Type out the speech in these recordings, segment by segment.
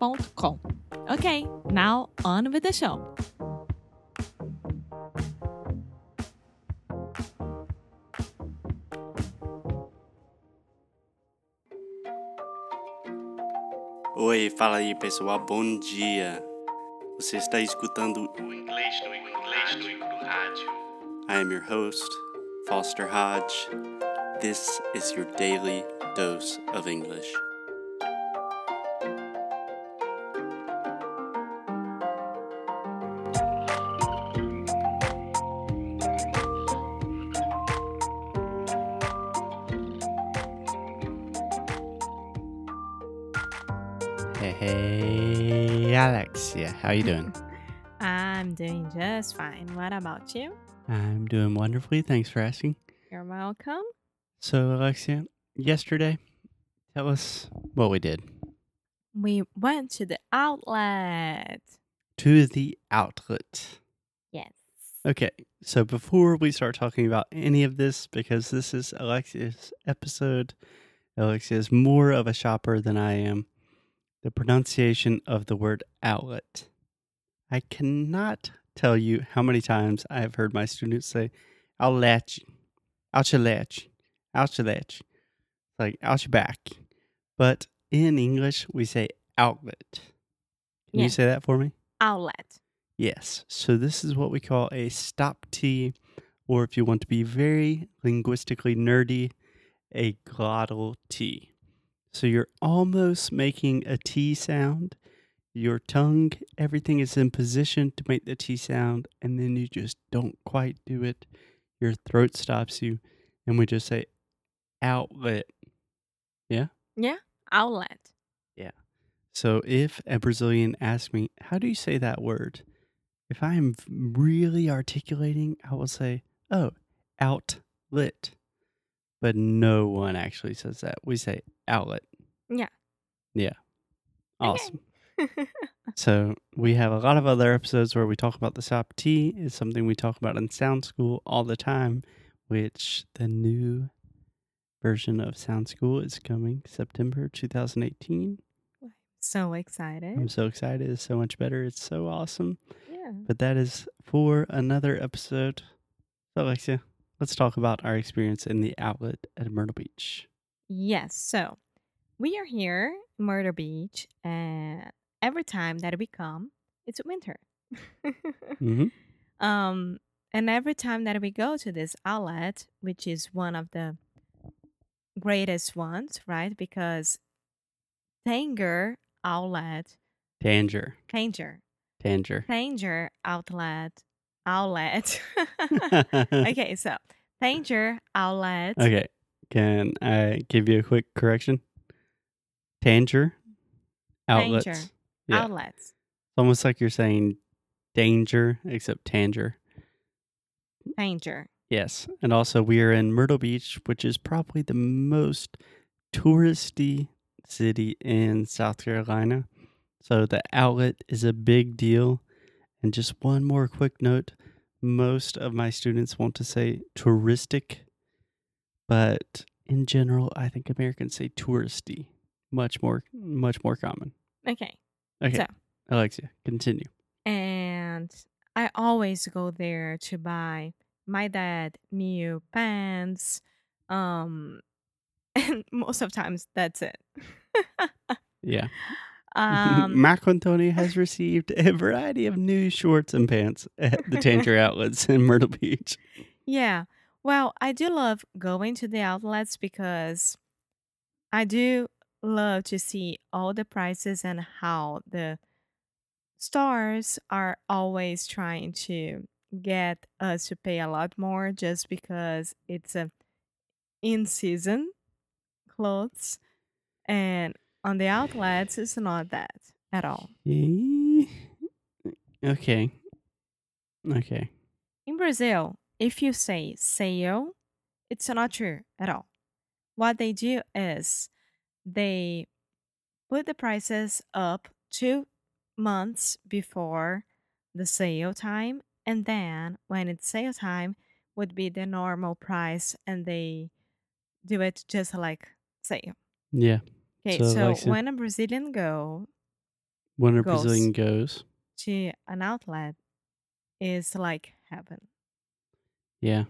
inglesnuecru.com. Okay, now on with the show. Oi, fala aí pessoal, bom dia. Você está escutando o Inglês no Inglês no Rádio. I am your host, Foster Hodge. This is your daily dose of English. How are you doing? I'm doing just fine. What about you? I'm doing wonderfully. Thanks for asking. You're welcome. So, Alexia, yesterday, tell us what we did. We went to the outlet. To the outlet. Yes. Okay, so before we start talking about any of this, because this is Alexia's episode, Alexia is more of a shopper than I am. The pronunciation of the word outlet. I cannot tell you how many times I have heard my students say, I'll let you, out your latch, out your latch, like out your back. But in English, we say outlet. Can Yeah. you say that for me? Outlet. Yes. So this is what we call a stop T, or if you want to be very linguistically nerdy, a glottal T. So you're almost making a T sound. Your tongue, everything is in position to make the T sound, and then you just don't quite do it. Your throat stops you, and we just say outlet. Yeah? Yeah, outlet. Yeah. So if a Brazilian asks me, how do you say that word? If I am really articulating, I will say, oh, outlet. But no one actually says that. We say outlet. Yeah. Yeah. Okay. So we have a lot of other episodes where we talk about the stop T. It's something we talk about in Sound School all the time, which the new version of Sound School is coming September 2018. so excited. I'm so excited. It's so much better. It's so awesome. yeah. But that is for another episode. So, Alexia, let's talk about our experience in the outlet at Myrtle Beach. Yes. So we are here Myrtle Beach, and every time that we come, it's winter. Mm-hmm. um, and every time that we go to this outlet, which is one of the greatest ones, right? Because Tanger Outlet, Tanger. Tanger, Tanger. Tanger Outlet, Outlet. okay, so Tanger Outlet. Okay. Can I give you a quick correction? Tanger. Outlets. Tanger Yeah. Outlets. It's almost like you're saying danger, except Tanger. Tanger. Yes. And also, we are in Myrtle Beach, which is probably the most touristy city in South Carolina. So, the outlet is a big deal. And just one more quick note most of my students want to say touristic, but in general, I think Americans say touristy. Much more, much more common. Okay. Okay, So- Alexia, continue. and I always go there to buy my dad new pants. Um, and most of times that's it. Yeah. Um, Mark Antonio has received a variety of new shorts and pants at the Tanger outlets in Myrtle Beach. yeah. Well, I do love going to the outlets because I do love to see all the prices and how the stores are always trying to get us to pay a lot more just because it's a in season clothes and on the outlets it's not that at all. Okay. Okay. In Brazil, if you say sale, it's not true at all. What they do is they put the prices up two months before the sale time, and then when it's sale time, would be the normal price, and they do it just like sale. Yeah. Okay, So, so, like, when a Brazilian go When a Goes. Brazilian goes. to an outlet, is like heaven. Yeah.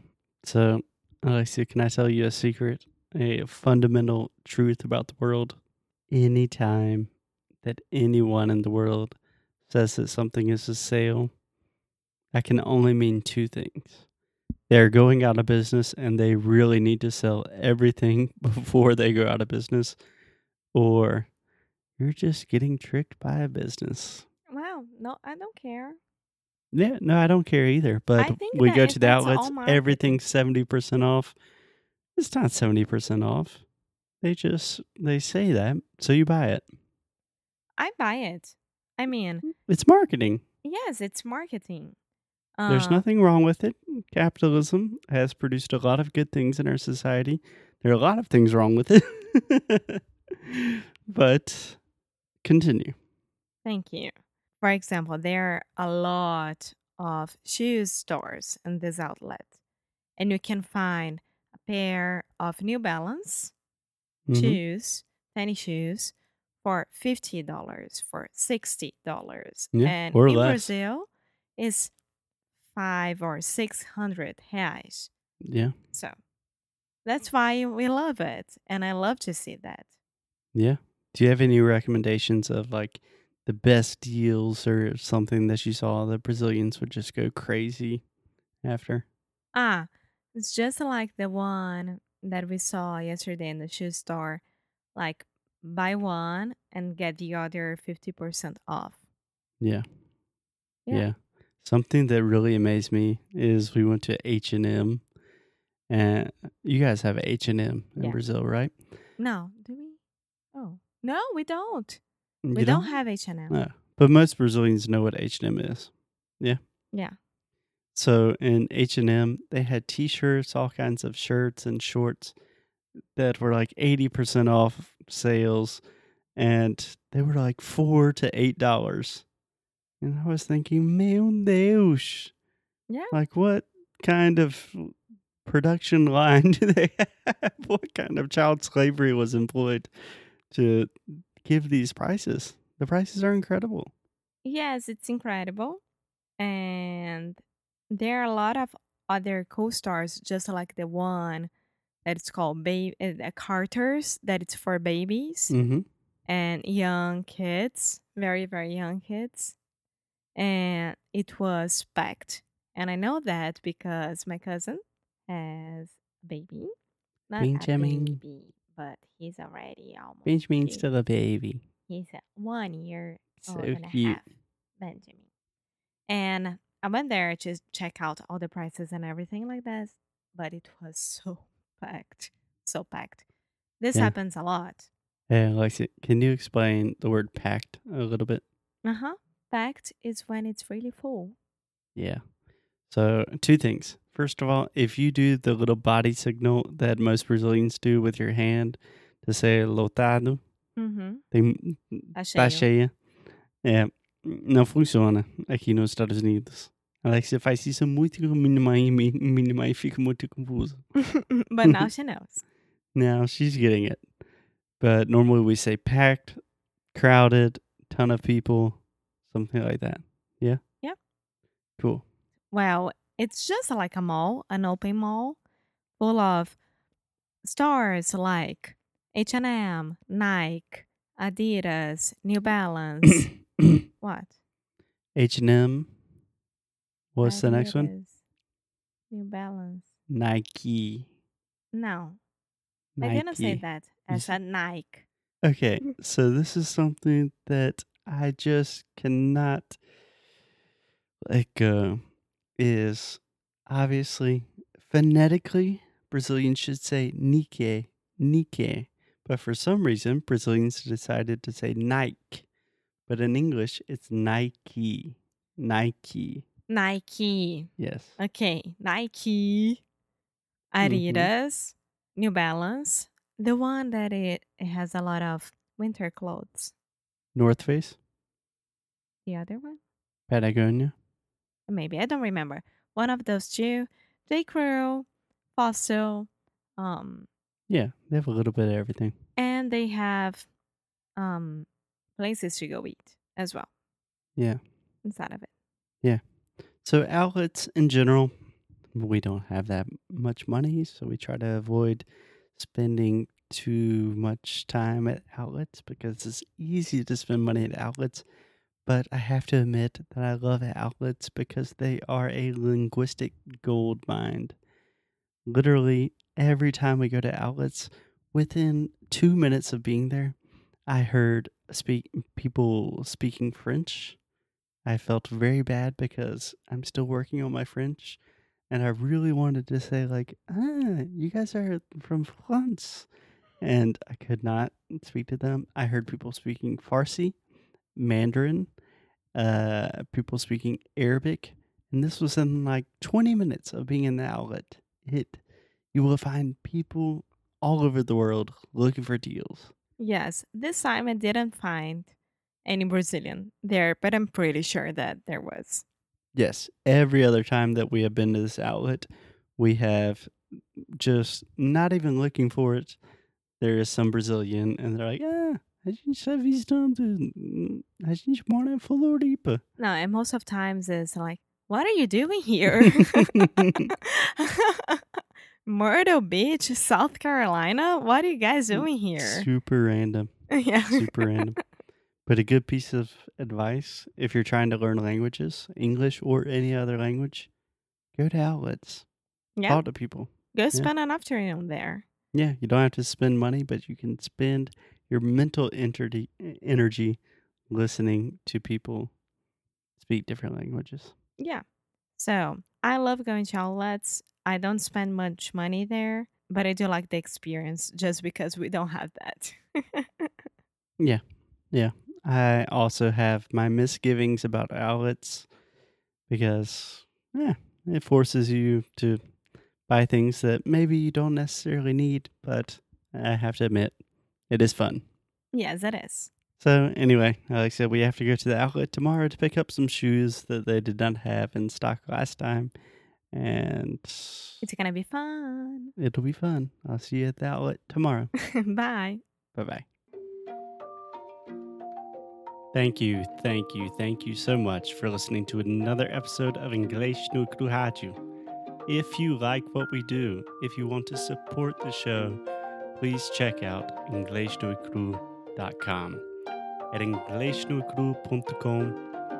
So, Alexia, can I tell you a secret? A fundamental truth about the world? Anytime that anyone in the world says that something is a sale, that can only mean two things. They're going out of business and they really need to sell everything before they go out of business, or you're just getting tricked by a business. Wow, no, I don't care. Yeah, no, I don't care either. But we go to the outlets, everything's seventy percent off. It's not seventy percent off. They just they say that, so you buy it. I buy it. I mean, It's marketing. yes, it's marketing. There's Uh, nothing wrong with it. Capitalism has produced a lot of good things in our society. There are a lot of things wrong with it. but continue. Thank you. For example, there are a lot of shoes stores in this outlet, and you can find pair of New Balance Mhm. shoes, tennis shoes, for fifty dollars, for sixty dollars, Yeah, and in less. Brazil is five or six hundred reais. Yeah. So that's why we love it, and I love to see that. Yeah. Do you have any recommendations of like the best deals or something that you saw the Brazilians would just go crazy after? Ah, it's just like the one that we saw yesterday in the shoe store. Like buy one and get the other 50% off. Yeah. Yeah. Yeah. Something that really amazed me is we went to H&M and you guys have H&M in Yeah. Brazil, right? No, do we? Oh, no, we don't. Mm, you we don't, have H&M. No. But most Brazilians know what H&M is. Yeah. Yeah. So in H&M, they had t-shirts, all kinds of shirts and shorts that were like 80% off sales and they were like 4 to 8 dollars. And I was thinking, meu Deus. Yeah. Like what kind of production line do they have? What kind of child slavery was employed to give these prices? The prices are incredible. Yes, it's incredible. And there are a lot of other co-stars just like the one that it's called baby uh, Carter's that it's for babies. Mm-hmm. and young kids, very, very young kids. And it was packed. And I know that because my cousin has a baby. Not Benjamin. a baby, but he's already almost. Benjamin's still a baby. He's a one year So old and a half, Benjamin. And I went there to check out all the prices and everything like this, but it was so packed, so packed. This Yeah. happens a lot. Hey, Alexia, can you explain the word packed a little bit? Uh huh. Packed is when it's really full. Yeah. So, two things. First of all, if you do the little body signal that most Brazilians do with your hand to say lotado, Mm-hmm. tem, Tá cheio. é, não funciona aqui nos Estados Unidos. Alexia faz isso muito com minha mãe e mi- minha mãe fica muito confusa. but now she knows. Now she's getting it. But normally we say packed, crowded, ton of people, something like that. Yeah? Yep. Cool. Well, it's just like a mall, an open mall, full of stores like H&M, Nike, Adidas, New Balance. what? H&M. What's the next one? New Balance. Nike. No, Nike. I didn't say that. I said Nike. Okay, so this is something that I just cannot let go. Uh, is obviously phonetically Brazilians should say Nike, Nike, but for some reason Brazilians decided to say Nike, but in English it's Nike, Nike. Nike. Yes, Okay, Nike, Mhm. Adidas, New Balance, the one that it, it has a lot of winter clothes. North Face, The other one? Patagonia. Maybe I don't remember. One of those two. J. Crew, Fossil, um, Yeah, they have a little bit of everything. and they have um places to go eat as well Yeah. inside of it. Yeah. So outlets in general, we don't have that much money, so we try to avoid spending too much time at outlets because it's easy to spend money at outlets. But I have to admit that I love outlets because they are a linguistic gold mine. Literally every time we go to outlets, within two minutes of being there, I heard speak people speaking French. I felt very bad because I'm still working on my French, and I really wanted to say like, "Ah, you guys are from France," and I could not speak to them. I heard people speaking Farsi, Mandarin, uh, people speaking Arabic, and this was in like 20 minutes of being in the outlet. It, you will find people all over the world looking for deals. Yes, this time I didn't find any Brazilian there, but I'm pretty sure that there was. Yes, every other time that we have been to this outlet, we have just not even looking for it. There is some Brazilian, and they're like, ah, a gente está visitando, a gente mora em Floripa. No, and most of times it's like, what are you doing here? Myrtle Beach, South Carolina? What are you guys doing here? Super random, yeah. super random. But a good piece of advice if you're trying to learn languages, English or any other language, go to outlets, Yeah. talk to people. Go spend an afternoon there. Yeah, you don't have to spend money, but you can spend your mental energy energy listening to people speak different languages. Yeah. So I love going to outlets. I don't spend much money there, but I do like the experience just because we don't have that. Yeah. Yeah. I also have my misgivings about outlets because yeah, it forces you to buy things that maybe you don't necessarily need, but I have to admit, it is fun. yes, it is. So anyway, like I said, we have to go to the outlet tomorrow to pick up some shoes that they did not have in stock last time. And It's going to be fun. it'll be fun. I'll see you at the outlet tomorrow. Bye. Bye bye. Thank you, thank you, thank you so much for listening to another episode of English no Kruhaju. If you like what we do, if you want to support the show, please check out InglesNuECru.com. At InglesNuECru.com,